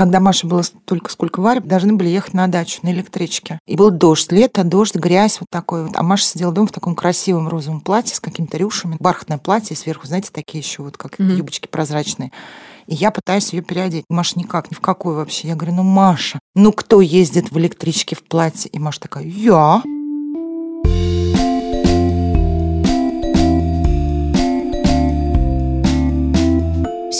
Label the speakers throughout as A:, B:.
A: Когда Маша была только сколько Варя, должны были ехать на дачу на электричке. И был дождь, лето, дождь, грязь вот такой вот. А Маша сидела дома в таком красивом розовом платье с какими-то рюшами. Бархатное платье, сверху, знаете, такие еще вот как mm-hmm. юбочки прозрачные. И я пытаюсь ее переодеть. Маша никак, ни в какой вообще. Я говорю, ну, Маша, ну кто ездит в электричке в платье? И Маша такая, я.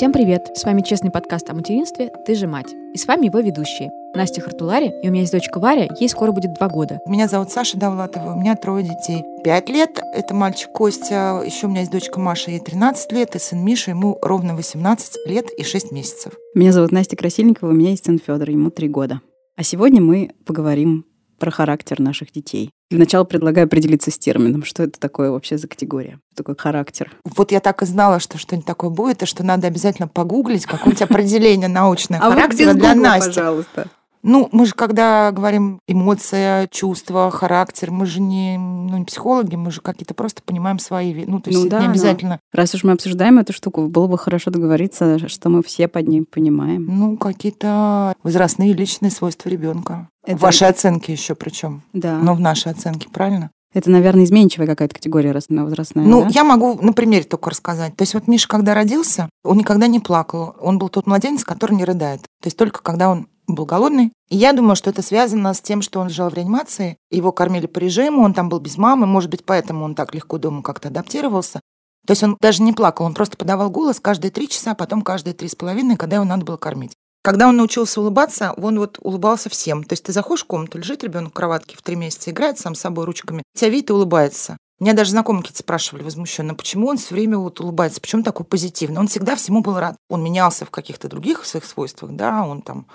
B: Всем привет! С вами честный подкаст о материнстве «Ты же мать». И с вами его ведущие. Настя Хартулари, и у меня есть дочка Варя, ей скоро будет два года.
A: Меня зовут Саша Давлатова, у меня трое детей. Пять лет, это мальчик Костя, еще у меня есть дочка Маша, ей 13 лет, и сын Миша, ему ровно 18 лет и 6 месяцев.
C: Меня зовут Настя Красильникова, у меня есть сын Федор, ему три года. А сегодня мы поговорим про характер наших детей. Для начала предлагаю определиться с термином. Что это такое вообще за категория? Что такое характер?
A: Вот я так и знала, что что-нибудь такое будет, и что надо обязательно погуглить какое-нибудь определение научное
C: а характера для Насти. пожалуйста.
A: Ну, мы же, когда говорим эмоция, чувства, характер, мы же не, ну, не психологи, мы же какие-то просто понимаем свои... Ну, то есть ну, да, не обязательно...
C: Да. Раз уж мы обсуждаем эту штуку, было бы хорошо договориться, что мы все под ним понимаем.
A: Ну, какие-то возрастные личные свойства ребенка. Это... Ваши оценки еще причем.
C: Да.
A: Но в нашей оценке, правильно?
C: Это, наверное, изменчивая какая-то категория возрастная.
A: Ну,
C: да?
A: я могу на примере только рассказать. То есть вот Миша, когда родился, он никогда не плакал. Он был тот младенец, который не рыдает. То есть только когда он был голодный. Я думаю, что это связано с тем, что он жил в реанимации, его кормили по режиму, он там был без мамы, может быть, поэтому он так легко дома как-то адаптировался. То есть он даже не плакал, он просто подавал голос каждые три часа, потом каждые три с половиной, когда его надо было кормить. Когда он научился улыбаться, он вот улыбался всем. То есть ты заходишь в комнату, лежит ребенок в кроватке в три месяца, играет сам с собой ручками, тебя видит и улыбается. Меня даже знакомые какие-то спрашивали возмущенно, почему он все время вот улыбается, почему такой позитивный. Он всегда всему был рад. Он менялся в каких-то других своих свойствах, да, он там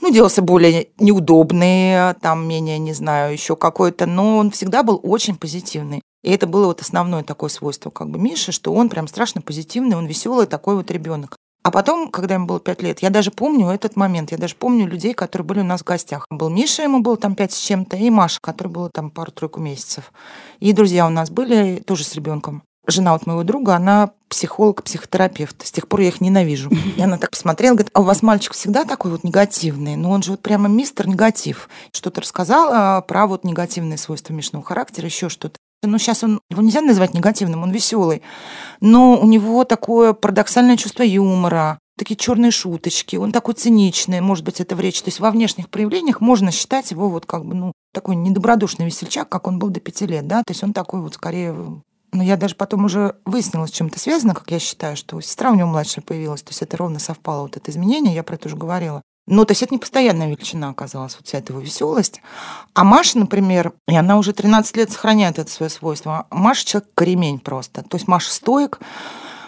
A: ну, делался более неудобный, там, менее, не знаю, еще какой-то, но он всегда был очень позитивный. И это было вот основное такое свойство как бы Миши, что он прям страшно позитивный, он веселый такой вот ребенок. А потом, когда ему было пять лет, я даже помню этот момент, я даже помню людей, которые были у нас в гостях. Был Миша, ему было там пять с чем-то, и Маша, которой было там пару-тройку месяцев. И друзья у нас были тоже с ребенком жена вот моего друга, она психолог, психотерапевт. С тех пор я их ненавижу. И она так посмотрела, говорит, а у вас мальчик всегда такой вот негативный? Ну, он же вот прямо мистер негатив. Что-то рассказала про вот негативные свойства Мишного характера, еще что-то. Ну, сейчас он, его нельзя называть негативным, он веселый. Но у него такое парадоксальное чувство юмора, такие черные шуточки, он такой циничный, может быть, это в речи. То есть во внешних проявлениях можно считать его вот как бы, ну, такой недобродушный весельчак, как он был до пяти лет, да, то есть он такой вот скорее но я даже потом уже выяснила, с чем это связано, как я считаю, что сестра у него младшая появилась. То есть это ровно совпало, вот это изменение, я про это уже говорила. Но то есть это не постоянная величина оказалась, вот вся эта его веселость. А Маша, например, и она уже 13 лет сохраняет это свое свойство. Маша человек кремень просто. То есть Маша стоек,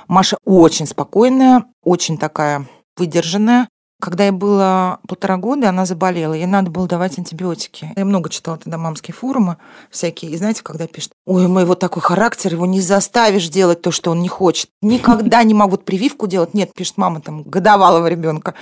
A: Маша очень спокойная, очень такая выдержанная. Когда ей было полтора года, она заболела, ей надо было давать антибиотики. Я много читала тогда мамские форумы всякие. И знаете, когда пишут, ой, у моего такой характер, его не заставишь делать то, что он не хочет. Никогда не могут прививку делать. Нет, пишет мама там годовалого ребенка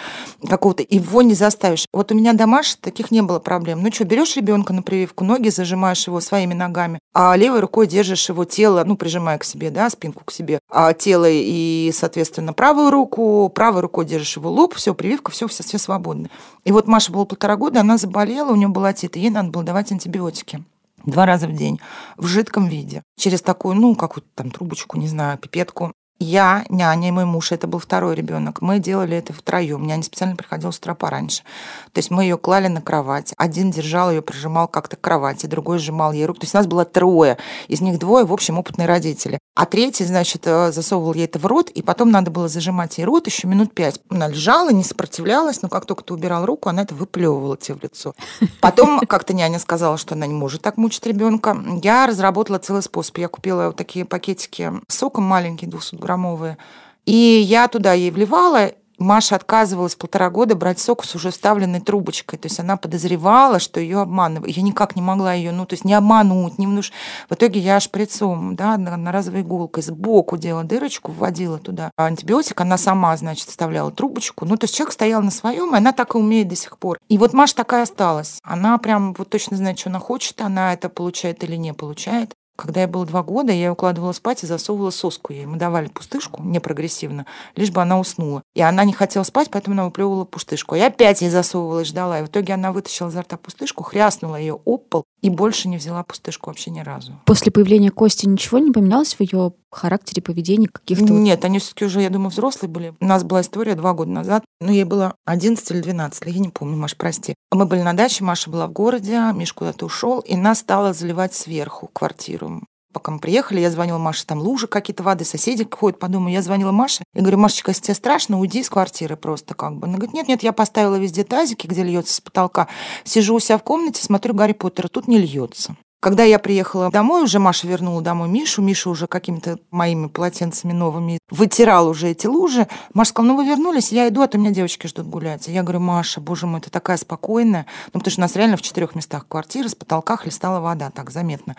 A: какого-то. Его не заставишь. Вот у меня домаш таких не было проблем. Ну что, берешь ребенка на прививку, ноги зажимаешь его своими ногами, а левой рукой держишь его тело, ну, прижимая к себе, да, спинку к себе, а тело и, соответственно, правую руку, правой рукой держишь его лоб, все, прививка все, все, все свободны. И вот Маша было полтора года, она заболела, у нее был отит, и ей надо было давать антибиотики два раза в день в жидком виде. Через такую, ну, какую-то там трубочку, не знаю, пипетку. Я, няня и мой муж, это был второй ребенок. Мы делали это втроем. Няня специально приходила с утра пораньше. То есть мы ее клали на кровать. Один держал ее, прижимал как-то к кровати, другой сжимал ей руку. То есть нас было трое. Из них двое, в общем, опытные родители. А третий, значит, э, засовывал ей это в рот, и потом надо было зажимать ей рот еще минут пять. Она лежала, не сопротивлялась, но как только ты убирал руку, она это выплевывала тебе в лицо. Потом как-то няня сказала, что она не может так мучить ребенка. Я разработала целый способ. Я купила вот такие пакетики с соком маленькие, 200 граммовые. И я туда ей вливала, Маша отказывалась полтора года брать сок с уже вставленной трубочкой. То есть она подозревала, что ее обманывают. Я никак не могла ее, ну, то есть не обмануть, не внуш... В итоге я шприцом, да, одноразовой иголкой сбоку делала дырочку, вводила туда антибиотик. Она сама, значит, вставляла трубочку. Ну, то есть человек стоял на своем, и она так и умеет до сих пор. И вот Маша такая осталась. Она прям вот точно знает, что она хочет, она это получает или не получает. Когда я была два года, я ее укладывала спать и засовывала соску ей. Мы давали пустышку, не прогрессивно, лишь бы она уснула. И она не хотела спать, поэтому она выплевывала пустышку. Я опять ей засовывала и ждала. И в итоге она вытащила изо рта пустышку, хряснула ее об пол и больше не взяла пустышку вообще ни разу.
B: После появления Кости ничего не поменялось в ее характере, поведении каких-то?
A: Нет, они все-таки уже, я думаю, взрослые были. У нас была история два года назад. Ну, ей было 11 или 12, я не помню, Маш, прости. Мы были на даче, Маша была в городе, Миш куда-то ушел, и нас стало заливать сверху квартиру. Пока мы приехали, я звонила Маше, там лужи какие-то воды, соседи ходят по дому. Я звонила Маше и говорю, Машечка, если тебе страшно, уйди из квартиры просто как бы. Она говорит, нет, нет, я поставила везде тазики, где льется с потолка. Сижу у себя в комнате, смотрю Гарри Поттера, тут не льется. Когда я приехала домой, уже Маша вернула домой Мишу. Миша уже какими-то моими полотенцами новыми вытирал уже эти лужи. Маша сказала, ну вы вернулись, я иду, а то меня девочки ждут гулять. Я говорю, Маша, боже мой, ты такая спокойная. Ну, потому что у нас реально в четырех местах квартиры с потолка хлестала вода, так заметно.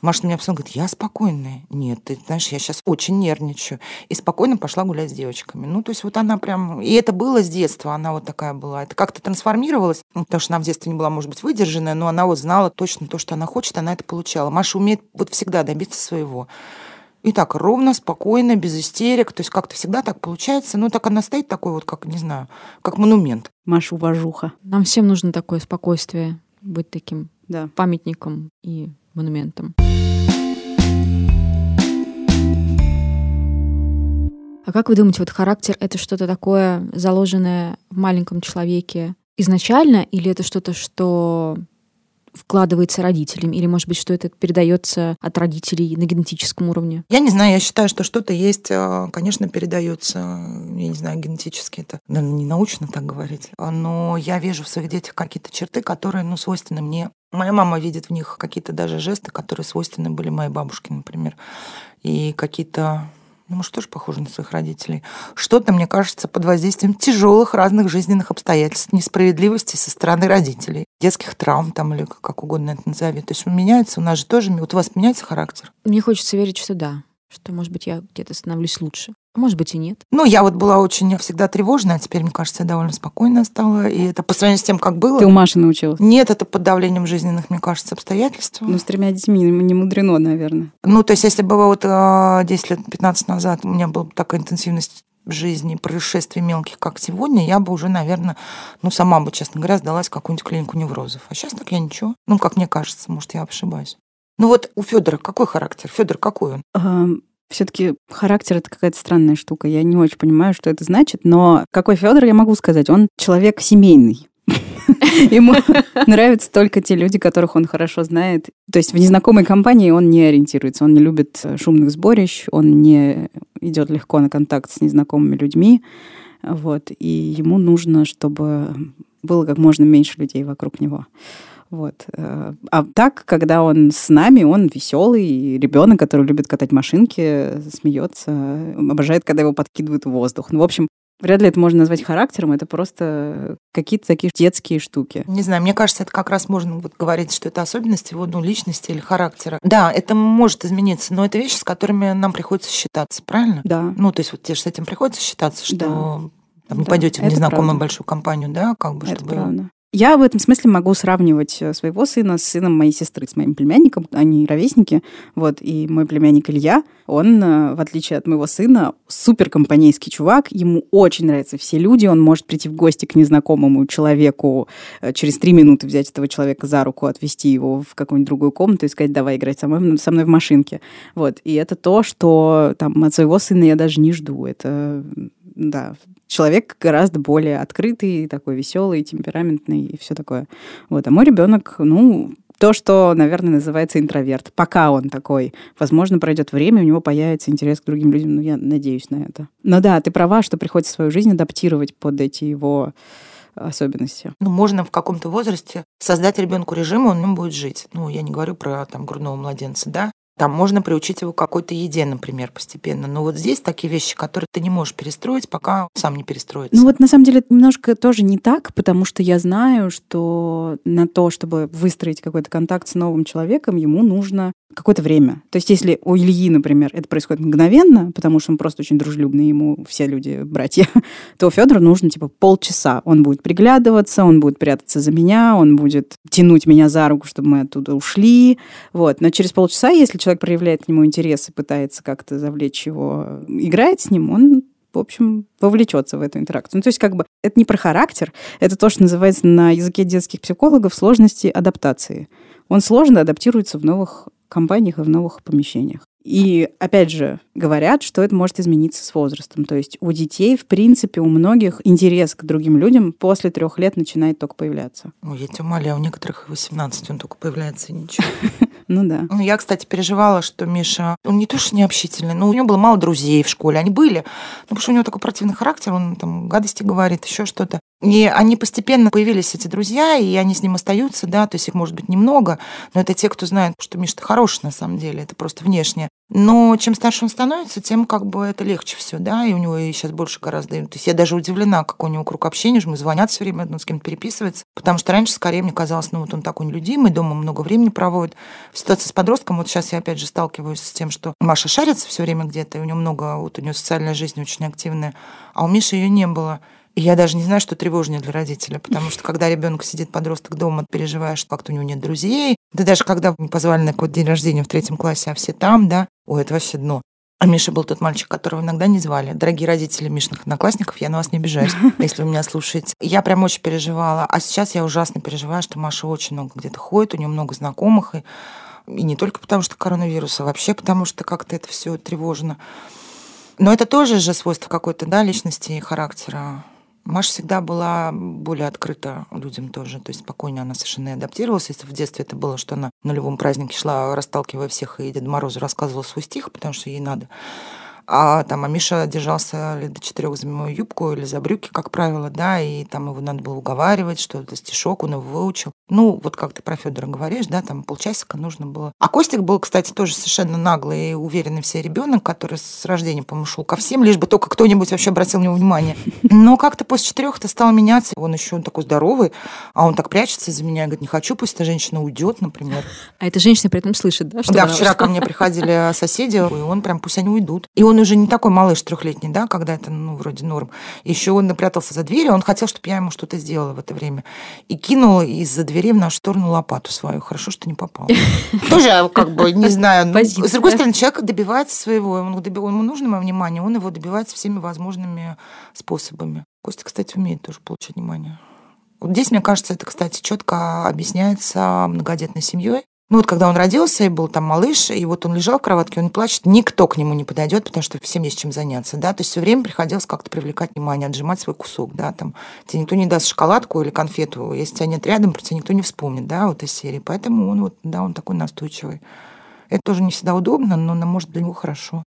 A: Маша на меня посмотрела, говорит, я спокойная. Нет, ты знаешь, я сейчас очень нервничаю. И спокойно пошла гулять с девочками. Ну, то есть вот она прям... И это было с детства, она вот такая была. Это как-то трансформировалось, потому что она в детстве не была, может быть, выдержанная, но она вот знала точно то, что она хочет, она это получала. Маша умеет вот всегда добиться своего. И так ровно, спокойно, без истерик. То есть как-то всегда так получается. Ну, так она стоит такой вот, как, не знаю, как монумент.
C: Маша уважуха.
B: Нам всем нужно такое спокойствие, быть таким
C: Да.
B: памятником и монументом. А как вы думаете, вот характер — это что-то такое, заложенное в маленьком человеке изначально, или это что-то, что вкладывается родителями, или, может быть, что это передается от родителей на генетическом уровне?
A: Я не знаю, я считаю, что что-то есть, э, конечно, передается, я не знаю, генетически это, наверное, не научно так говорить, но я вижу в своих детях какие-то черты, которые, ну, свойственны мне. Моя мама видит в них какие-то даже жесты, которые свойственны были моей бабушке, например, и какие-то ну, может, тоже похожи на своих родителей. Что-то, мне кажется, под воздействием тяжелых разных жизненных обстоятельств, несправедливости со стороны родителей, детских травм там или как угодно это назови. То есть меняется, у нас же тоже, вот у вас меняется характер.
B: Мне хочется верить, что да, что, может быть, я где-то становлюсь лучше. А может быть и нет.
A: Ну, я вот была очень всегда тревожная, а теперь, мне кажется, я довольно спокойная стала. И это по сравнению с тем, как было.
C: Ты у Маши научилась?
A: Нет, это под давлением жизненных, мне кажется, обстоятельств.
C: Ну, с тремя детьми не мудрено, наверное.
A: Ну, то есть, если бы вот а, 10 лет, 15 назад у меня была такая интенсивность жизни происшествий мелких, как сегодня, я бы уже, наверное, ну, сама бы, честно говоря, сдалась в какую-нибудь клинику неврозов. А сейчас так я ничего. Ну, как мне кажется, может, я ошибаюсь. Ну вот у Федора какой характер? Федор какой он?
C: Все-таки характер это какая-то странная штука. Я не очень понимаю, что это значит, но какой Федор, я могу сказать, он человек семейный. Ему нравятся только те люди, которых он хорошо знает. То есть в незнакомой компании он не ориентируется, он не любит шумных сборищ, он не идет легко на контакт с незнакомыми людьми. Вот. И ему нужно, чтобы было как можно меньше людей вокруг него. Вот. А так, когда он с нами, он веселый ребенок, который любит катать машинки, смеется, обожает, когда его подкидывают в воздух. Ну, в общем, Вряд ли это можно назвать характером, это просто какие-то такие детские штуки.
A: Не знаю, мне кажется, это как раз можно вот говорить, что это особенности его ну, личности или характера. Да, это может измениться, но это вещи, с которыми нам приходится считаться, правильно?
C: Да.
A: Ну, то есть вот тебе же с этим приходится считаться, что
C: Да.
A: там, не
C: Да,
A: пойдете в незнакомую
C: правда.
A: большую компанию, да, как бы,
C: Это
A: чтобы...
C: правда. Я в этом смысле могу сравнивать э, своего сына с сыном моей сестры, с моим племянником. Они ровесники. Вот. И мой племянник Илья, он, э, в отличие от моего сына, супер компанейский чувак. Ему очень нравятся все люди. Он может прийти в гости к незнакомому человеку, э, через три минуты взять этого человека за руку, отвезти его в какую-нибудь другую комнату и сказать, давай играть со мной, со мной в машинке. Вот. И это то, что там, от своего сына я даже не жду. Это, да, человек гораздо более открытый, такой веселый, темпераментный и все такое. Вот. А мой ребенок, ну, то, что, наверное, называется интроверт. Пока он такой. Возможно, пройдет время, у него появится интерес к другим людям. Ну, я надеюсь на это. Но да, ты права, что приходится свою жизнь адаптировать под эти его особенности.
A: Ну, можно в каком-то возрасте создать ребенку режим, он нем будет жить. Ну, я не говорю про там грудного младенца, да. Там можно приучить его к какой-то еде, например, постепенно. Но вот здесь такие вещи, которые ты не можешь перестроить, пока сам не перестроится.
C: Ну вот на самом деле немножко тоже не так, потому что я знаю, что на то, чтобы выстроить какой-то контакт с новым человеком, ему нужно какое-то время. То есть если у Ильи, например, это происходит мгновенно, потому что он просто очень дружелюбный, ему все люди братья, то Федору нужно типа полчаса. Он будет приглядываться, он будет прятаться за меня, он будет тянуть меня за руку, чтобы мы оттуда ушли. Вот. Но через полчаса, если человек проявляет к нему интерес и пытается как-то завлечь его, играет с ним, он в общем, вовлечется в эту интеракцию. Ну, то есть, как бы, это не про характер, это то, что называется на языке детских психологов сложности адаптации. Он сложно адаптируется в новых компаниях и в новых помещениях. И, опять же, говорят, что это может измениться с возрастом. То есть у детей, в принципе, у многих интерес к другим людям после трех лет начинает только появляться.
A: Ой, я тебя умоляю, у некоторых 18 он только появляется и ничего.
C: Ну да.
A: Ну, я, кстати, переживала, что Миша, он не то что не общительный, но у него было мало друзей в школе. Они были, ну, потому что у него такой противный характер, он там гадости говорит, еще что-то. И они постепенно появились, эти друзья, и они с ним остаются, да, то есть их может быть немного, но это те, кто знает, что Миша хороший на самом деле, это просто внешне. Но чем старше он становится, тем как бы это легче все, да, и у него сейчас больше гораздо... То есть я даже удивлена, как у него круг общения, что мы звонят все время, он с кем-то переписывается, потому что раньше скорее мне казалось, ну вот он такой нелюдимый, дома много времени проводит. В ситуации с подростком, вот сейчас я опять же сталкиваюсь с тем, что Маша шарится все время где-то, и у него много, вот у него социальная жизнь очень активная, а у Миши ее не было. И я даже не знаю, что тревожнее для родителя, потому что когда ребенок сидит, подросток дома, переживаешь, что как-то у него нет друзей. Да даже когда не позвали на какой-то день рождения в третьем классе, а все там, да, ой, это вообще дно. А Миша был тот мальчик, которого иногда не звали. Дорогие родители Мишных одноклассников, я на вас не обижаюсь, если вы меня слушаете. Я прям очень переживала. А сейчас я ужасно переживаю, что Маша очень много где-то ходит, у нее много знакомых. И, и не только потому, что коронавирус, а вообще потому, что как-то это все тревожно. Но это тоже же свойство какой-то да, личности и характера. Маша всегда была более открыта людям тоже, то есть спокойнее она совершенно адаптировалась. Если в детстве это было, что она на любом празднике шла, расталкивая всех, и Деду Морозу рассказывала свой стих, потому что ей надо. А там а Миша держался лет до четырех за мою юбку или за брюки, как правило, да, и там его надо было уговаривать, что это стишок, он его выучил. Ну, вот как ты про Федора говоришь, да, там полчасика нужно было. А Костик был, кстати, тоже совершенно наглый и уверенный в себе ребенок, который с рождения, по-моему, шел ко всем, лишь бы только кто-нибудь вообще обратил на него внимание. Но как-то после четырех это стало меняться. Он еще он такой здоровый, а он так прячется из-за меня, говорит, не хочу, пусть эта женщина уйдет, например.
B: А эта женщина при этом слышит, да?
A: Что да, вчера ко мне приходили соседи, и он прям, пусть они уйдут. И он он уже не такой малыш трехлетний, да, когда это, ну, вроде норм. Еще он напрятался за дверью, он хотел, чтобы я ему что-то сделала в это время. И кинул из-за двери в нашу сторону лопату свою. Хорошо, что не попал. Тоже, как бы, не знаю. Ну, с другой стороны, человек добивается своего. Ему нужно мое внимание, он его добивается всеми возможными способами. Костя, кстати, умеет тоже получать внимание. Вот здесь, мне кажется, это, кстати, четко объясняется многодетной семьей. Ну вот когда он родился и был там малыш, и вот он лежал в кроватке, он плачет, никто к нему не подойдет, потому что всем есть чем заняться, да, то есть все время приходилось как-то привлекать внимание, отжимать свой кусок, да, там, тебе никто не даст шоколадку или конфету, если тебя нет рядом, про тебя никто не вспомнит, да, вот из серии, поэтому он вот, да, он такой настойчивый. Это тоже не всегда удобно, но, может, для него хорошо.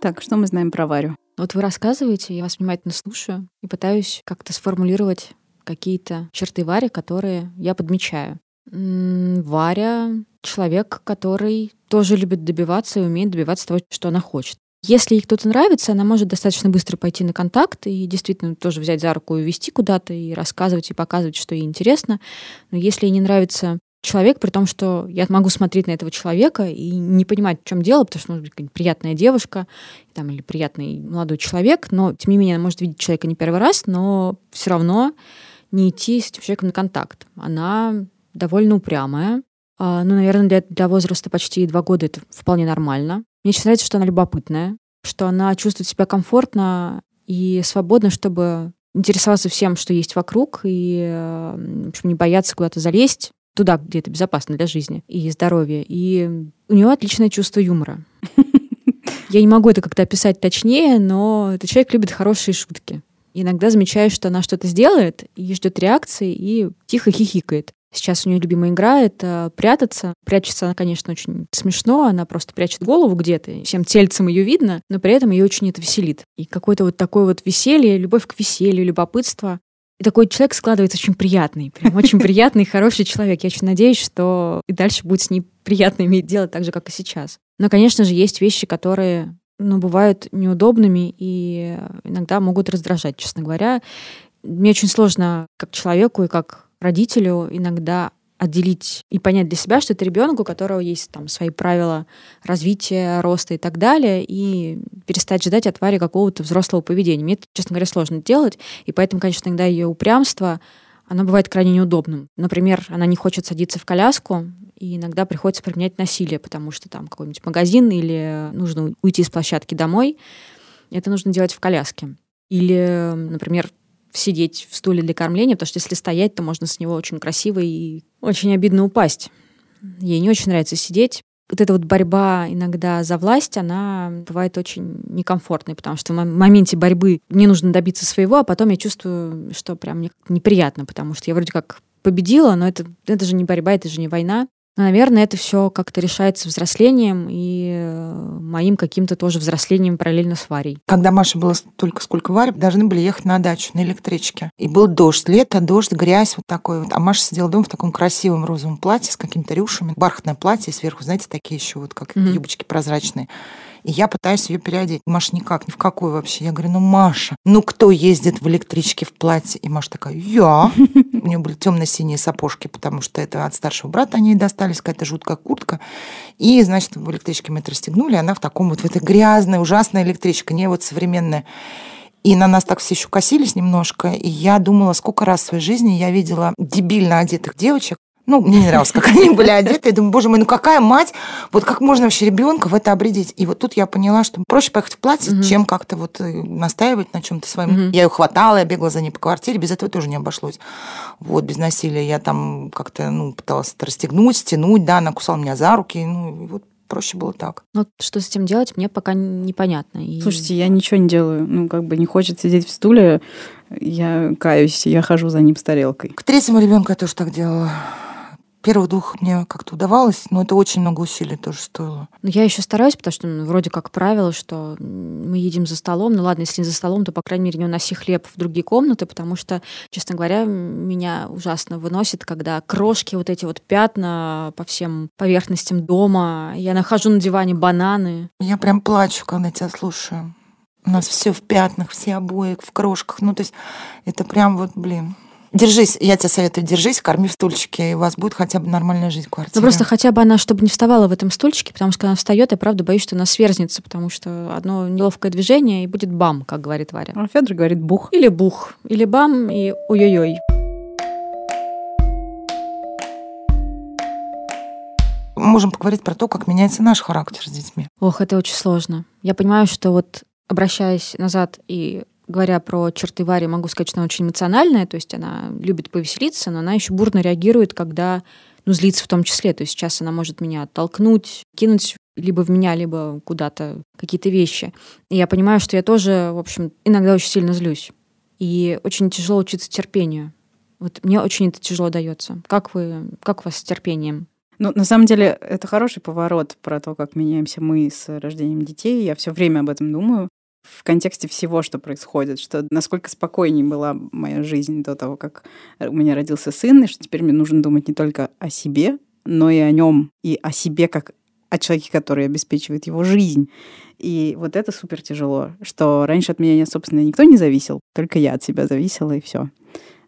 C: Так, что мы знаем про Варю?
B: Вот вы рассказываете, я вас внимательно слушаю и пытаюсь как-то сформулировать какие-то черты Вари, которые я подмечаю. Варя — человек, который тоже любит добиваться и умеет добиваться того, что она хочет. Если ей кто-то нравится, она может достаточно быстро пойти на контакт и действительно тоже взять за руку и вести куда-то, и рассказывать, и показывать, что ей интересно. Но если ей не нравится человек, при том, что я могу смотреть на этого человека и не понимать, в чем дело, потому что, может быть, приятная девушка там, или приятный молодой человек, но, тем не менее, она может видеть человека не первый раз, но все равно не идти с этим человеком на контакт. Она довольно упрямая. А, ну, наверное, для, для возраста почти два года это вполне нормально. Мне очень нравится, что она любопытная, что она чувствует себя комфортно и свободно, чтобы интересоваться всем, что есть вокруг, и в общем, не бояться куда-то залезть туда, где это безопасно для жизни и здоровья. И у нее отличное чувство юмора. Я не могу это как-то описать точнее, но этот человек любит хорошие шутки. Иногда замечаешь, что она что-то сделает и ждет реакции, и тихо хихикает. Сейчас у нее любимая игра — это прятаться. Прячется она, конечно, очень смешно. Она просто прячет голову где-то. Всем тельцем ее видно, но при этом ее очень это веселит. И какое-то вот такое вот веселье, любовь к веселью, любопытство. И такой человек складывается очень приятный. Прям очень приятный, хороший человек. Я очень надеюсь, что и дальше будет с ней приятно иметь дело так же, как и сейчас. Но, конечно же, есть вещи, которые ну, бывают неудобными и иногда могут раздражать, честно говоря. Мне очень сложно как человеку и как родителю иногда отделить и понять для себя, что это ребенок, у которого есть там свои правила развития, роста и так далее, и перестать ждать от Вари какого-то взрослого поведения. Мне это, честно говоря, сложно делать, и поэтому, конечно, иногда ее упрямство, оно бывает крайне неудобным. Например, она не хочет садиться в коляску, и иногда приходится применять насилие, потому что там какой-нибудь магазин или нужно уйти с площадки домой. Это нужно делать в коляске. Или, например, сидеть в стуле для кормления, потому что если стоять, то можно с него очень красиво и очень обидно упасть. Ей не очень нравится сидеть. Вот эта вот борьба иногда за власть, она бывает очень некомфортной, потому что в моменте борьбы мне нужно добиться своего, а потом я чувствую, что прям мне неприятно, потому что я вроде как победила, но это, это же не борьба, это же не война. Наверное, это все как-то решается взрослением и э, моим каким-то тоже взрослением параллельно с Варей.
A: Когда Маша была столько, сколько Варя, должны были ехать на дачу на электричке. И был дождь, лето, дождь, грязь вот такой вот. А Маша сидела дома в таком красивом розовом платье с какими-то рюшами. Бархатное платье, сверху, знаете, такие еще вот как mm-hmm. юбочки прозрачные. И я пытаюсь ее переодеть. Маша никак, ни в какую вообще. Я говорю, ну, Маша, ну кто ездит в электричке в платье? И Маша такая, я. У нее были темно-синие сапожки, потому что это от старшего брата они ей достались, какая-то жуткая куртка. И, значит, в электричке мы это расстегнули, она в таком вот, в этой грязной, ужасной электричке, не вот современная. И на нас так все еще косились немножко. И я думала, сколько раз в своей жизни я видела дебильно одетых девочек, ну, мне не нравилось, как они были одеты. Я думаю, боже мой, ну какая мать, вот как можно вообще ребенка в это обредить? И вот тут я поняла, что проще поехать в платье, угу. чем как-то вот э, настаивать на чем-то своем. Угу. Я ее хватала, я бегала за ней по квартире, без этого тоже не обошлось. Вот, без насилия. Я там как-то, ну, пыталась это расстегнуть, стянуть, да, она кусала меня за руки, ну, и вот проще было так.
B: Ну, что с этим делать, мне пока непонятно.
C: И... Слушайте, я ничего не делаю. Ну, как бы не хочет сидеть в стуле, я каюсь, я хожу за ним с тарелкой.
A: К третьему ребенку я тоже так делала. Первых двух мне как-то удавалось, но это очень много усилий тоже стоило.
B: Но я еще стараюсь, потому что ну, вроде как правило, что мы едим за столом. Ну ладно, если не за столом, то, по крайней мере, не уноси хлеб в другие комнаты, потому что, честно говоря, меня ужасно выносит, когда крошки, вот эти вот пятна по всем поверхностям дома. Я нахожу на диване бананы.
A: Я прям плачу, когда тебя слушаю. У нас все в пятнах, все обои в крошках. Ну, то есть это прям вот, блин, Держись, я тебе советую, держись, корми в стульчике, и у вас будет хотя бы нормальная жизнь в квартире.
B: Ну просто хотя бы она, чтобы не вставала в этом стульчике, потому что когда она встает, я правда боюсь, что она сверзнется, потому что одно неловкое движение, и будет бам, как говорит Варя.
C: А Федор говорит бух.
B: Или бух, или бам, и ой-ой-ой.
A: можем поговорить про то, как меняется наш характер с детьми.
B: Ох, это очень сложно. Я понимаю, что вот обращаясь назад и говоря про черты Вари, могу сказать, что она очень эмоциональная, то есть она любит повеселиться, но она еще бурно реагирует, когда ну, злится в том числе. То есть сейчас она может меня оттолкнуть, кинуть либо в меня, либо куда-то какие-то вещи. И я понимаю, что я тоже, в общем, иногда очень сильно злюсь. И очень тяжело учиться терпению. Вот мне очень это тяжело дается. Как вы, как у вас с терпением?
C: Ну, на самом деле, это хороший поворот про то, как меняемся мы с рождением детей. Я все время об этом думаю в контексте всего, что происходит, что насколько спокойнее была моя жизнь до того, как у меня родился сын, и что теперь мне нужно думать не только о себе, но и о нем, и о себе как о человеке, который обеспечивает его жизнь. И вот это супер тяжело, что раньше от меня, собственно, никто не зависел, только я от себя зависела, и все.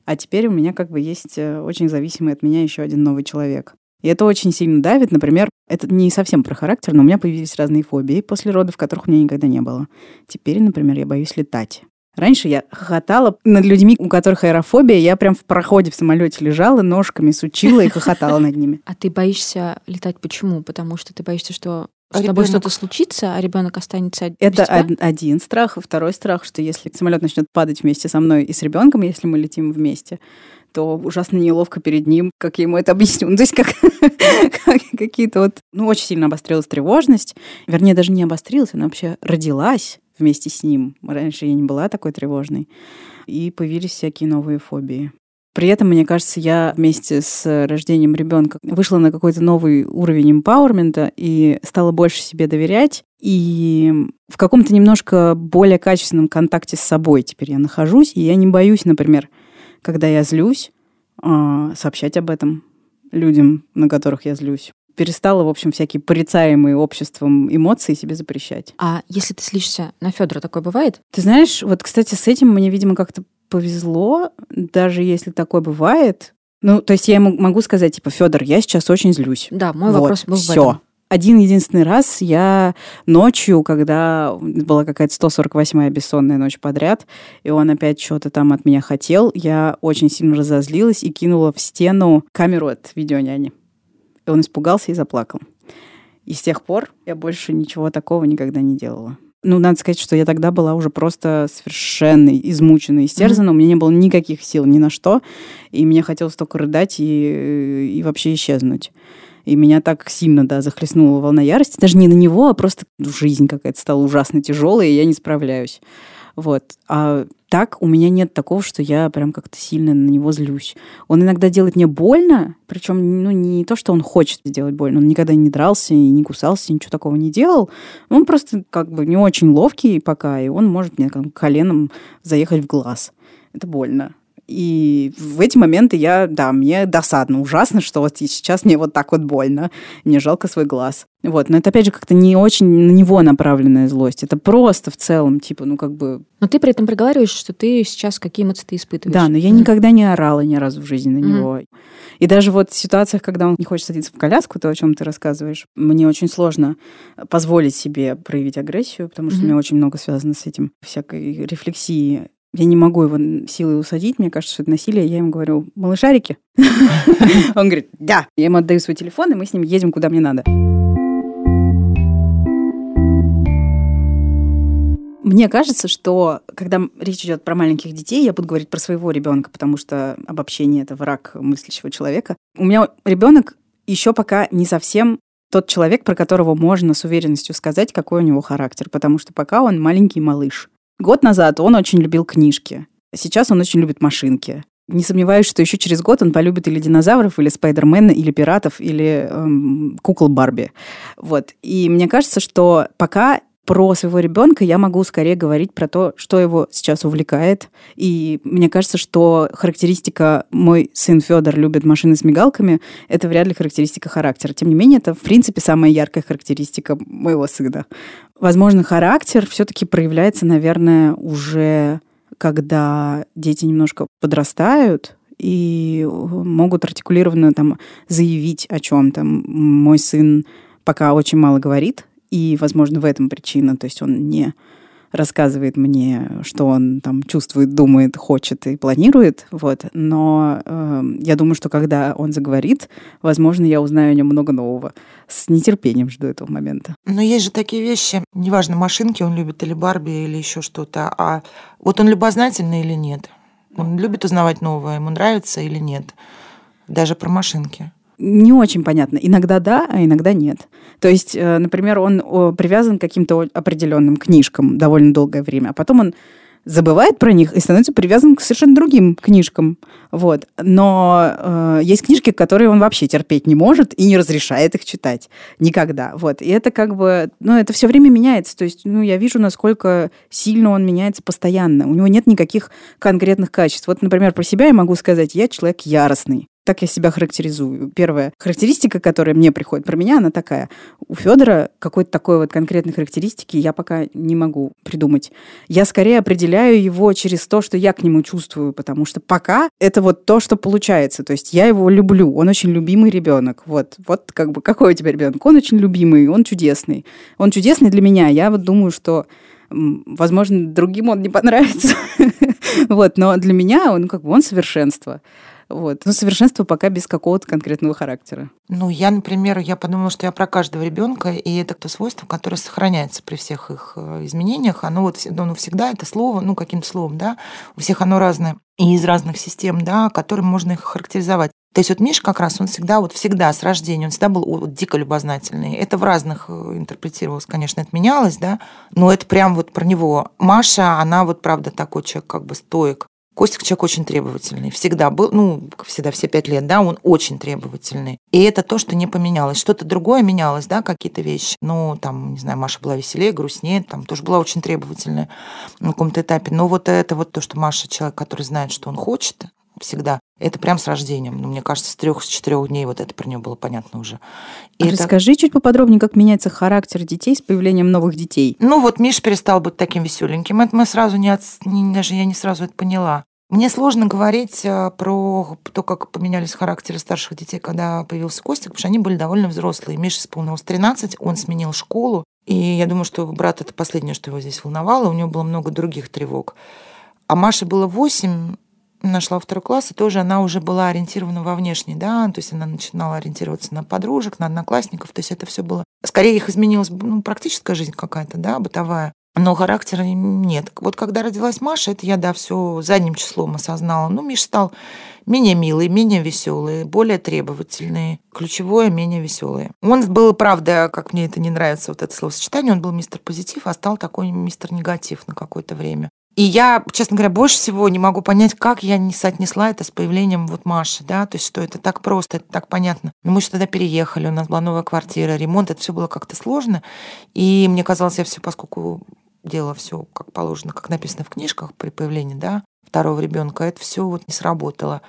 C: А теперь у меня как бы есть э, очень зависимый от меня еще один новый человек. И это очень сильно давит. Например, это не совсем про характер, но у меня появились разные фобии после родов, которых у меня никогда не было. Теперь, например, я боюсь летать. Раньше я хохотала над людьми, у которых аэрофобия. Я прям в проходе в самолете лежала, ножками сучила и хохотала над ними.
B: А ты боишься летать почему? Потому что ты боишься, что с тобой что-то случится, а ребенок останется
C: Это один страх. Второй страх, что если самолет начнет падать вместе со мной и с ребенком, если мы летим вместе, то ужасно неловко перед ним, как я ему это объясню. Ну, то есть как, как какие-то вот... Ну, очень сильно обострилась тревожность. Вернее, даже не обострилась, она вообще родилась вместе с ним. Раньше я не была такой тревожной. И появились всякие новые фобии. При этом, мне кажется, я вместе с рождением ребенка вышла на какой-то новый уровень эмпауэрмента и стала больше себе доверять. И в каком-то немножко более качественном контакте с собой теперь я нахожусь. И я не боюсь, например, когда я злюсь, а, сообщать об этом людям, на которых я злюсь. Перестала, в общем, всякие порицаемые обществом эмоции себе запрещать.
B: А если ты злишься на Федора, такое бывает?
C: Ты знаешь, вот, кстати, с этим мне, видимо, как-то повезло, даже если такое бывает. Ну, то есть я ему могу сказать, типа, Федор, я сейчас очень злюсь.
B: Да, мой вот, вопрос был
C: все. Один единственный раз я ночью, когда была какая-то 148-я бессонная ночь подряд, и он опять что-то там от меня хотел, я очень сильно разозлилась и кинула в стену камеру от видеоняни. И он испугался и заплакал. И с тех пор я больше ничего такого никогда не делала. Ну, надо сказать, что я тогда была уже просто совершенно измучена, истерзана. Mm-hmm. У меня не было никаких сил ни на что. И мне хотелось только рыдать и, и вообще исчезнуть. И меня так сильно, да, захлестнула волна ярости. Даже не на него, а просто жизнь какая-то стала ужасно тяжелая, и я не справляюсь. Вот. А так у меня нет такого, что я прям как-то сильно на него злюсь. Он иногда делает мне больно, причем ну, не то, что он хочет сделать больно, он никогда не дрался и не кусался, ничего такого не делал. Он просто как бы не очень ловкий пока, и он может мне как, коленом заехать в глаз. Это больно. И в эти моменты я, да, мне досадно, ужасно, что вот сейчас мне вот так вот больно. Мне жалко свой глаз. Вот, но это, опять же, как-то не очень на него направленная злость. Это просто в целом, типа, ну, как бы...
B: Но ты при этом проговариваешь, что ты сейчас какие эмоции ты испытываешь.
C: Да, но я mm. никогда не орала ни разу в жизни на mm. него. И даже вот в ситуациях, когда он не хочет садиться в коляску, то, о чем ты рассказываешь, мне очень сложно позволить себе проявить агрессию, потому что mm-hmm. у меня очень много связано с этим всякой рефлексии я не могу его силой усадить, мне кажется, что это насилие. Я ему говорю, малышарики? Он говорит, да. Я ему отдаю свой телефон, и мы с ним едем, куда мне надо. Мне кажется, что когда речь идет про маленьких детей, я буду говорить про своего ребенка, потому что обобщение это враг мыслящего человека. У меня ребенок еще пока не совсем тот человек, про которого можно с уверенностью сказать, какой у него характер, потому что пока он маленький малыш. Год назад он очень любил книжки. Сейчас он очень любит машинки. Не сомневаюсь, что еще через год он полюбит или динозавров, или Спайдермена, или пиратов, или эм, кукол Барби. Вот. И мне кажется, что пока про своего ребенка я могу скорее говорить про то, что его сейчас увлекает. И мне кажется, что характеристика «мой сын Федор любит машины с мигалками» — это вряд ли характеристика характера. Тем не менее, это, в принципе, самая яркая характеристика моего сына. Возможно, характер все-таки проявляется, наверное, уже когда дети немножко подрастают, и могут артикулированно там заявить о чем-то. Мой сын пока очень мало говорит, и, возможно, в этом причина. То есть он не рассказывает мне, что он там чувствует, думает, хочет и планирует, вот. Но э, я думаю, что когда он заговорит, возможно, я узнаю о нем много нового. С нетерпением жду этого момента.
A: Но есть же такие вещи, неважно, машинки он любит или Барби или еще что-то, а вот он любознательный или нет? Он любит узнавать новое, ему нравится или нет? Даже про машинки
C: не очень понятно. Иногда да, а иногда нет. То есть, э, например, он привязан к каким-то определенным книжкам довольно долгое время, а потом он забывает про них и становится привязан к совершенно другим книжкам. Вот. Но э, есть книжки, которые он вообще терпеть не может и не разрешает их читать. Никогда. Вот. И это как бы... Ну, это все время меняется. То есть, ну, я вижу, насколько сильно он меняется постоянно. У него нет никаких конкретных качеств. Вот, например, про себя я могу сказать, я человек яростный. Так я себя характеризую. Первая характеристика, которая мне приходит про меня, она такая. У Федора какой-то такой вот конкретной характеристики я пока не могу придумать. Я скорее определяю его через то, что я к нему чувствую, потому что пока это вот то, что получается. То есть я его люблю, он очень любимый ребенок. Вот, вот как бы какой у тебя ребенок? Он очень любимый, он чудесный. Он чудесный для меня. Я вот думаю, что возможно, другим он не понравится. вот, но для меня он как бы он совершенство. Вот. Но совершенство пока без какого-то конкретного характера.
A: Ну, я, например, я подумала, что я про каждого ребенка, и это то свойство, которое сохраняется при всех их э, изменениях. Оно вот ну, всегда это слово, ну, каким-то словом, да, у всех оно разное, и из разных систем, да, которым можно их характеризовать. То есть вот Миша как раз, он всегда, вот всегда с рождения, он всегда был вот, дико любознательный. Это в разных э, интерпретировалось, конечно, это менялось, да, но это прям вот про него. Маша, она вот правда такой человек как бы стоек. Костик человек очень требовательный. Всегда был, ну, всегда все пять лет, да, он очень требовательный. И это то, что не поменялось. Что-то другое менялось, да, какие-то вещи. Ну, там, не знаю, Маша была веселее, грустнее, там тоже была очень требовательная на каком-то этапе. Но вот это вот то, что Маша человек, который знает, что он хочет, всегда. Это прям с рождением. Ну, мне кажется, с трех, с четырех дней вот это про нее было понятно уже.
C: И Расскажи это... чуть поподробнее, как меняется характер детей с появлением новых детей.
A: Ну вот Миш перестал быть таким веселеньким. Это мы сразу не, от... не даже я не сразу это поняла. Мне сложно говорить э, про то, как поменялись характеры старших детей, когда появился Костик, потому что они были довольно взрослые. Миша исполнилось 13, он сменил школу, и я думаю, что брат это последнее, что его здесь волновало, у него было много других тревог. А Маше было 8, нашла второй класс, и тоже она уже была ориентирована во внешний, да, то есть она начинала ориентироваться на подружек, на одноклассников, то есть это все было... Скорее их изменилась ну, практическая жизнь какая-то, да, бытовая, но характера нет. Вот когда родилась Маша, это я, да, все задним числом осознала. Ну, Миш стал менее милый, менее веселый, более требовательный. Ключевое, менее веселый. Он был, правда, как мне это не нравится, вот это словосочетание, он был мистер позитив, а стал такой мистер негатив на какое-то время. И я, честно говоря, больше всего не могу понять, как я не соотнесла это с появлением вот Маши, да, то есть что это так просто, это так понятно. Но мы же тогда переехали, у нас была новая квартира, ремонт, это все было как-то сложно. И мне казалось, я все, поскольку делала все как положено, как написано в книжках при появлении, да, второго ребенка, это все вот не сработало.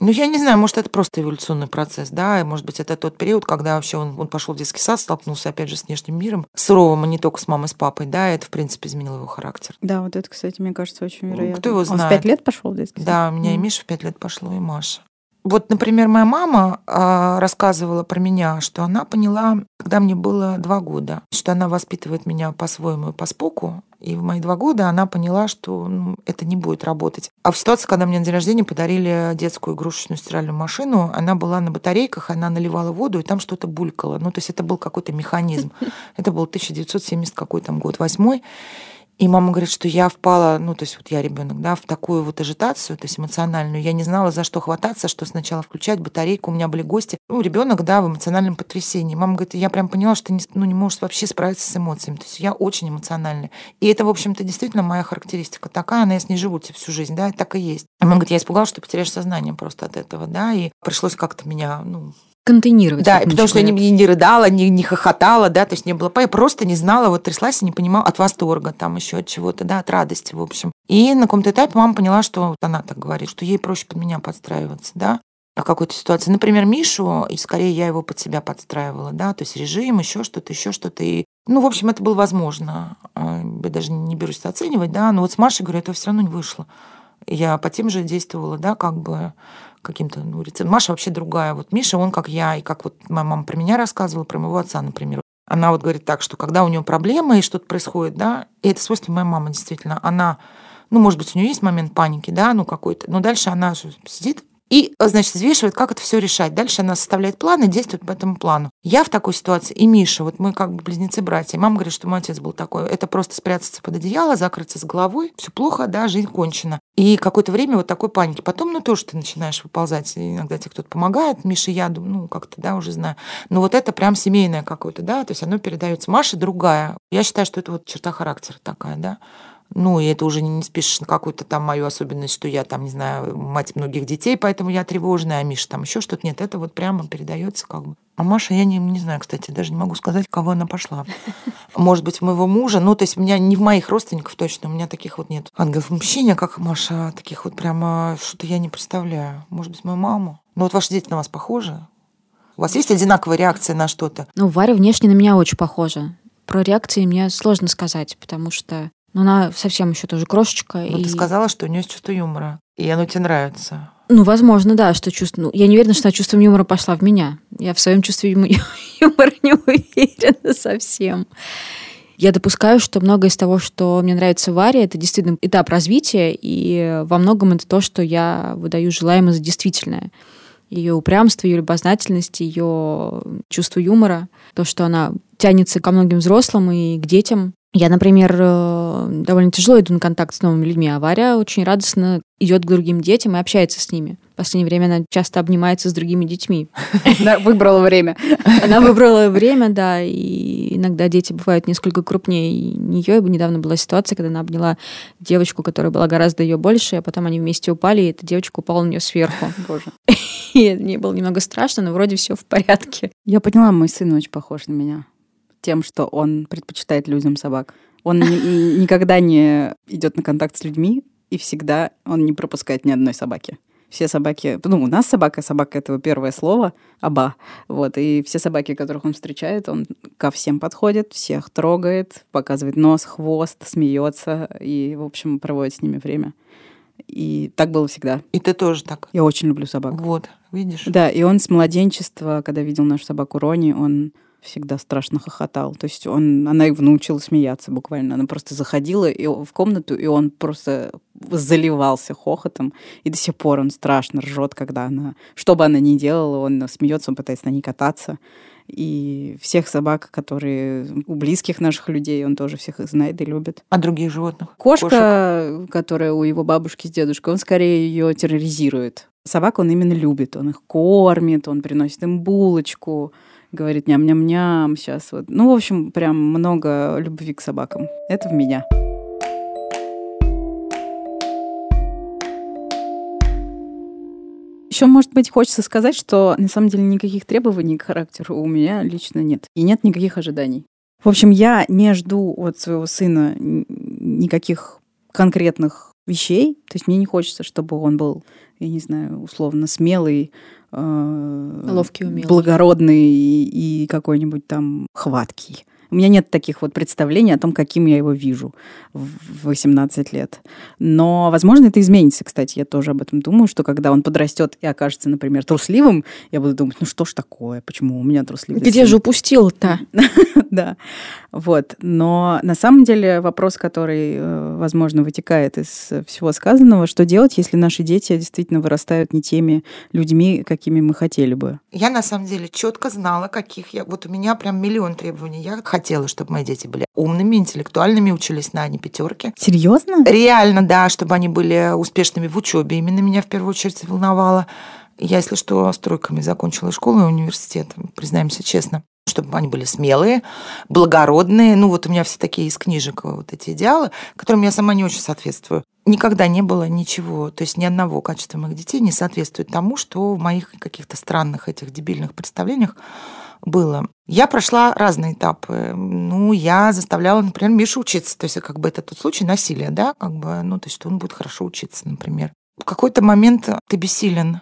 A: Ну, я не знаю, может, это просто эволюционный процесс, да, и, может быть, это тот период, когда вообще он, он пошел в детский сад, столкнулся, опять же, с внешним миром, суровым, а не только с мамой, с папой, да, и это, в принципе, изменило его характер.
C: Да, вот это, кстати, мне кажется, очень вероятно.
A: Кто его знает?
C: Он в пять лет пошел в детский
A: сад? Да, у меня mm. и Миша в пять лет пошло, и Маша. Вот, например, моя мама э, рассказывала про меня, что она поняла, когда мне было два года, что она воспитывает меня по-своему и по споку. И в мои два года она поняла, что ну, это не будет работать. А в ситуации, когда мне на день рождения подарили детскую игрушечную стиральную машину, она была на батарейках, она наливала воду, и там что-то булькало. Ну, то есть это был какой-то механизм. Это был 1970 какой там год, восьмой. И мама говорит, что я впала, ну, то есть вот я ребенок, да, в такую вот ажитацию, то есть эмоциональную. Я не знала, за что хвататься, что сначала включать батарейку. У меня были гости. Ну, ребенок, да, в эмоциональном потрясении. Мама говорит, я прям поняла, что не, ну, не можешь вообще справиться с эмоциями. То есть я очень эмоциональная. И это, в общем-то, действительно моя характеристика такая, она я с ней живу всю жизнь, да, так и есть. мама говорит, я испугалась, что потеряешь сознание просто от этого, да, и пришлось как-то меня, ну,
B: контейнировать.
A: Да, потому что я не, не рыдала, не, не хохотала, да, то есть не было, я просто не знала, вот тряслась и не понимала от восторга, там еще от чего-то, да, от радости, в общем. И на каком-то этапе мама поняла, что вот она так говорит, что ей проще под меня подстраиваться, да, о какой-то ситуации. Например, Мишу, и скорее я его под себя подстраивала, да, то есть режим, еще что-то, еще что-то. И, ну, в общем, это было возможно. А, я даже не берусь это оценивать, да, но вот с Машей, говорю, это все равно не вышло. Я по тем же действовала, да, как бы каким-то ну, рецептом. Маша вообще другая. Вот Миша, он как я, и как вот моя мама про меня рассказывала, про моего отца, например. Она вот говорит так, что когда у нее проблемы и что-то происходит, да, и это свойство моей мамы действительно, она, ну, может быть, у нее есть момент паники, да, ну, какой-то, но дальше она сидит и, значит, взвешивает, как это все решать. Дальше она составляет план и действует по этому плану. Я в такой ситуации, и Миша, вот мы как бы близнецы-братья. Мама говорит, что мой отец был такой. Это просто спрятаться под одеяло, закрыться с головой. Все плохо, да, жизнь кончена. И какое-то время вот такой паники. Потом, ну, тоже ты начинаешь выползать. Иногда тебе кто-то помогает. Миша, я, ну, как-то, да, уже знаю. Но вот это прям семейное какое-то, да, то есть оно передается. Маша другая. Я считаю, что это вот черта характера такая, да. Ну, и это уже не спишешь на какую-то там мою особенность, что я там, не знаю, мать многих детей, поэтому я тревожная, а Миша там еще что-то. Нет, это вот прямо передается как бы. А Маша, я не, не знаю, кстати, даже не могу сказать, кого она пошла. Может быть, моего мужа. Ну, то есть у меня не в моих родственников точно, у меня таких вот нет. Ангелов мужчине, как Маша, таких вот прямо что-то я не представляю. Может быть, мою маму. Ну, вот ваши дети на вас похожи? У вас есть одинаковая реакция на что-то?
B: Ну, Варя внешне на меня очень похожа. Про реакции мне сложно сказать, потому что но она совсем еще тоже крошечка.
A: Но ну, и... ты сказала, что у нее есть чувство юмора. И оно тебе нравится.
B: Ну, возможно, да, что чувство... Ну, я не уверена, что чувство юмора пошла в меня. Я в своем чувстве юмора не уверена совсем. Я допускаю, что многое из того, что мне нравится в Варе, это действительно этап развития, и во многом это то, что я выдаю желаемое за действительное. Ее упрямство, ее любознательность, ее чувство юмора, то, что она тянется ко многим взрослым и к детям, я, например, э, довольно тяжело иду на контакт с новыми людьми, а Варя очень радостно идет к другим детям и общается с ними. В последнее время она часто обнимается с другими детьми.
C: Она выбрала время.
B: Она выбрала время, да, и иногда дети бывают несколько крупнее нее. Недавно была ситуация, когда она обняла девочку, которая была гораздо ее больше, а потом они вместе упали, и эта девочка упала на нее сверху.
C: Боже.
B: И мне было немного страшно, но вроде все в порядке.
C: Я поняла, мой сын очень похож на меня тем, что он предпочитает людям собак. Он никогда не идет на контакт с людьми, и всегда он не пропускает ни одной собаки. Все собаки, ну, у нас собака, собака — это его первое слово, аба. Вот, и все собаки, которых он встречает, он ко всем подходит, всех трогает, показывает нос, хвост, смеется и, в общем, проводит с ними время. И так было всегда.
A: И ты тоже так.
C: Я очень люблю собак.
A: Вот, видишь?
C: Да, и он с младенчества, когда видел нашу собаку Рони, он всегда страшно хохотал. То есть он, она его научила смеяться буквально. Она просто заходила и, в комнату, и он просто заливался хохотом. И до сих пор он страшно ржет, когда она... Что бы она ни делала, он смеется, он пытается на ней кататься. И всех собак, которые у близких наших людей, он тоже всех их знает и любит.
A: А других животных?
C: Кошка, Кошек? которая у его бабушки с дедушкой, он скорее ее терроризирует. Собак он именно любит. Он их кормит, он приносит им булочку, говорит ням-ням-ням сейчас. Вот. Ну, в общем, прям много любви к собакам. Это в меня. Еще, может быть, хочется сказать, что на самом деле никаких требований к характеру у меня лично нет. И нет никаких ожиданий. В общем, я не жду от своего сына никаких конкретных вещей. То есть мне не хочется, чтобы он был, я не знаю, условно смелый,
B: э, ловкий, умелый,
C: благородный и, и какой-нибудь там хваткий. У меня нет таких вот представлений о том, каким я его вижу в 18 лет. Но, возможно, это изменится, кстати. Я тоже об этом думаю, что когда он подрастет и окажется, например, трусливым, я буду думать, ну что ж такое, почему у меня трусливый
B: Где
C: сын?
B: же упустил-то?
C: Да. Вот. Но на самом деле вопрос, который, э, возможно, вытекает из всего сказанного, что делать, если наши дети действительно вырастают не теми людьми, какими мы хотели бы?
A: Я на самом деле четко знала, каких я... Вот у меня прям миллион требований. Я хотела, чтобы мои дети были умными, интеллектуальными, учились на не пятерке.
C: Серьезно?
A: Реально, да, чтобы они были успешными в учебе. Именно меня в первую очередь волновало. Я, если что, стройками закончила школу и университет, признаемся честно чтобы они были смелые, благородные. Ну, вот у меня все такие из книжек вот эти идеалы, которым я сама не очень соответствую. Никогда не было ничего, то есть ни одного качества моих детей не соответствует тому, что в моих каких-то странных этих дебильных представлениях было. Я прошла разные этапы. Ну, я заставляла, например, Мишу учиться. То есть, как бы это тот случай насилия, да, как бы, ну, то есть, что он будет хорошо учиться, например. В какой-то момент ты бессилен,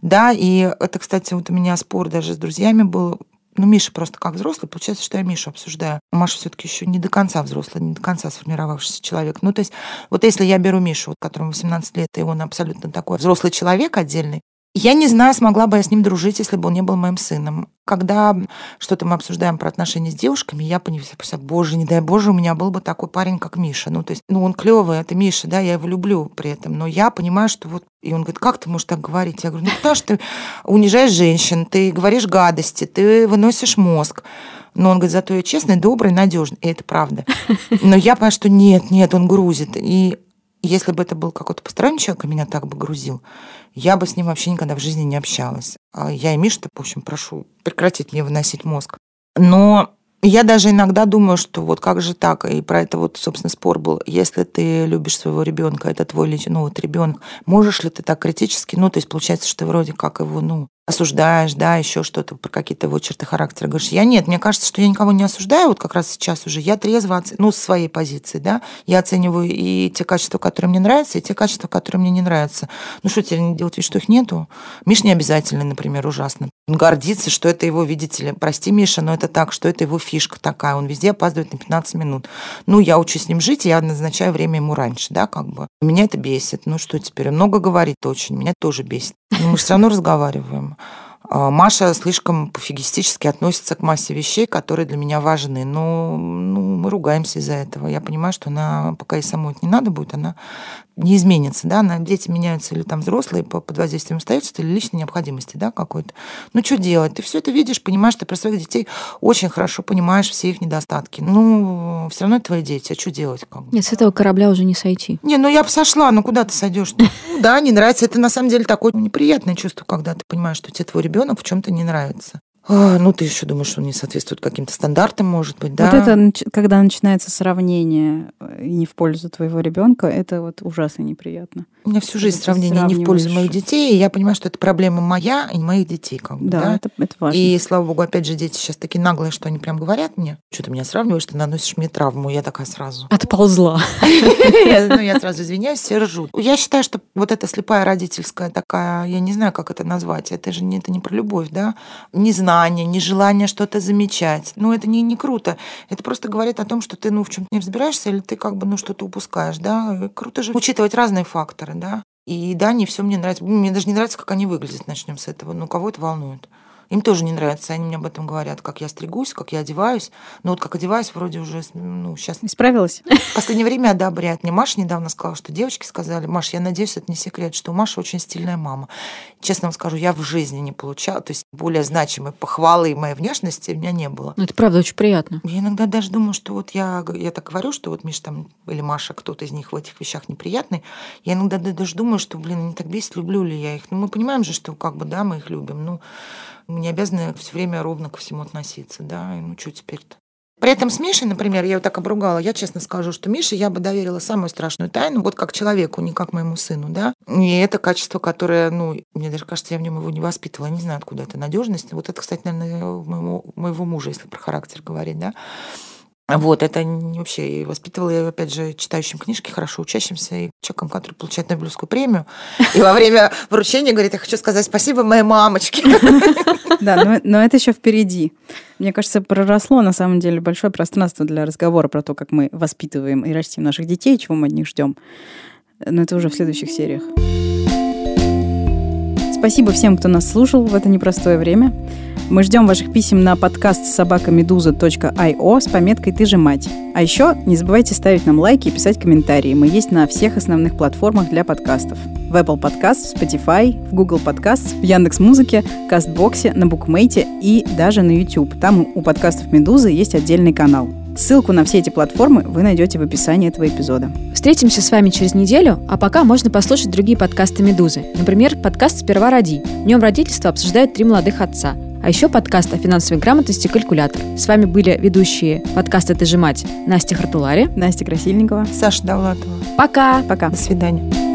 A: да, и это, кстати, вот у меня спор даже с друзьями был. Ну, Миша просто как взрослый, получается, что я Мишу обсуждаю. Маша все-таки еще не до конца взрослый, не до конца сформировавшийся человек. Ну, то есть, вот если я беру Мишу, вот, которому 18 лет, и он абсолютно такой взрослый человек отдельный, я не знаю, смогла бы я с ним дружить, если бы он не был моим сыном. Когда что-то мы обсуждаем про отношения с девушками, я понимаю, боже, не дай боже, у меня был бы такой парень, как Миша. Ну, то есть, ну, он клевый, это Миша, да, я его люблю при этом. Но я понимаю, что вот... И он говорит, как ты можешь так говорить? Я говорю, ну, потому что ты унижаешь женщин, ты говоришь гадости, ты выносишь мозг. Но он говорит, зато я честный, добрый, надежный. И это правда. Но я понимаю, что нет, нет, он грузит. И если бы это был какой-то посторонний человек, и меня так бы грузил, я бы с ним вообще никогда в жизни не общалась. А я и Миша, в общем, прошу прекратить мне выносить мозг. Но я даже иногда думаю, что вот как же так, и про это вот, собственно, спор был. Если ты любишь своего ребенка, это твой ну вот ребенок, можешь ли ты так критически, ну то есть получается, что ты вроде как его, ну, осуждаешь, да, еще что-то про какие-то его черты характера. Говоришь, я нет, мне кажется, что я никого не осуждаю, вот как раз сейчас уже. Я трезво, оце... ну, с своей позиции, да, я оцениваю и те качества, которые мне нравятся, и те качества, которые мне не нравятся. Ну, что теперь делать вид, что их нету? Миш не обязательно, например, ужасно. Он гордится, что это его, видите ли, прости, Миша, но это так, что это его фишка такая, он везде опаздывает на 15 минут. Ну, я учусь с ним жить, и я назначаю время ему раньше, да, как бы. Меня это бесит. Ну, что теперь? Много говорит очень, меня тоже бесит. Но мы все равно разговариваем. А, Маша слишком пофигистически относится к массе вещей, которые для меня важны. Но ну, мы ругаемся из-за этого. Я понимаю, что она, пока ей самой это не надо будет, она не изменится, да, на дети меняются или там взрослые по, под воздействием обстоятельств или личной необходимости, да, какой-то. Ну, что делать? Ты все это видишь, понимаешь, ты про своих детей очень хорошо понимаешь все их недостатки. Ну, все равно это твои дети, а что делать? Как
B: Нет, с этого корабля уже не сойти.
A: Не, ну я бы сошла, ну куда ты сойдешь? Ну, да, не нравится. Это на самом деле такое неприятное чувство, когда ты понимаешь, что тебе твой ребенок в чем-то не нравится. А, ну, ты еще думаешь, что он не соответствует каким-то стандартам, может быть, да?
C: Вот это, когда начинается сравнение э, не в пользу твоего ребенка, это вот ужасно неприятно.
A: У меня всю жизнь сравнение не в пользу моих детей, и я понимаю, что это проблема моя и моих детей. Как бы,
C: да,
A: да?
C: Это, это важно.
A: И, слава богу, опять же, дети сейчас такие наглые, что они прям говорят мне, что ты меня сравниваешь, ты наносишь мне травму. Я такая сразу.
B: Отползла.
A: Ну, я сразу извиняюсь, все ржут. Я считаю, что вот эта слепая родительская такая, я не знаю, как это назвать, это же это не про любовь, да? Не знаю незнание, нежелание что-то замечать. Ну, это не, не круто. Это просто говорит о том, что ты, ну, в чем-то не разбираешься, или ты как бы, ну, что-то упускаешь, да. Круто же учитывать разные факторы, да. И да, не все мне нравится. Мне даже не нравится, как они выглядят, начнем с этого. Ну, кого это волнует? Им тоже не нравится, они мне об этом говорят, как я стригусь, как я одеваюсь. Но вот как одеваюсь, вроде уже, ну, сейчас...
C: Исправилась?
A: В последнее время одобряют. Мне Маша недавно сказала, что девочки сказали, Маш, я надеюсь, это не секрет, что у Маши очень стильная мама. Честно вам скажу, я в жизни не получала, то есть более значимой похвалы моей внешности у меня не было.
B: Ну, это правда очень приятно.
A: Я иногда даже думаю, что вот я, я так говорю, что вот Миша там или Маша, кто-то из них в этих вещах неприятный. Я иногда даже думаю, что, блин, они так бесит, люблю ли я их. Ну, мы понимаем же, что как бы, да, мы их любим. Ну, мы не обязаны все время ровно ко всему относиться, да, ну что теперь-то? При этом с Мишей, например, я его так обругала, я честно скажу, что Мише я бы доверила самую страшную тайну, вот как человеку, не как моему сыну, да. И это качество, которое, ну, мне даже кажется, я в нем его не воспитывала, не знаю, откуда это надежность. Вот это, кстати, наверное, моего, моего мужа, если про характер говорить, да. Вот, это вообще воспитывала я, опять же, читающим книжки, хорошо учащимся, и человеком, который получает Нобелевскую премию. И во время вручения говорит, я хочу сказать спасибо моей мамочке.
C: Да, но, но это еще впереди. Мне кажется, проросло на самом деле большое пространство для разговора про то, как мы воспитываем и растим наших детей, чего мы от них ждем. Но это уже в следующих сериях. Спасибо всем, кто нас слушал в это непростое время. Мы ждем ваших писем на подкаст собакамедуза.io с пометкой «Ты же мать». А еще не забывайте ставить нам лайки и писать комментарии. Мы есть на всех основных платформах для подкастов. В Apple Podcast, в Spotify, в Google Podcast, в Яндекс.Музыке, Кастбоксе, на Букмейте и даже на YouTube. Там у подкастов «Медузы» есть отдельный канал. Ссылку на все эти платформы вы найдете в описании этого эпизода.
B: Встретимся с вами через неделю, а пока можно послушать другие подкасты «Медузы». Например, подкаст «Сперва роди». В нем родительство обсуждают три молодых отца – а еще подкаст о финансовой грамотности «Калькулятор». С вами были ведущие подкаста «Ты же мать» Настя Хартулари,
C: Настя Красильникова,
A: Саша Давлатова.
B: Пока!
C: Пока.
A: До свидания.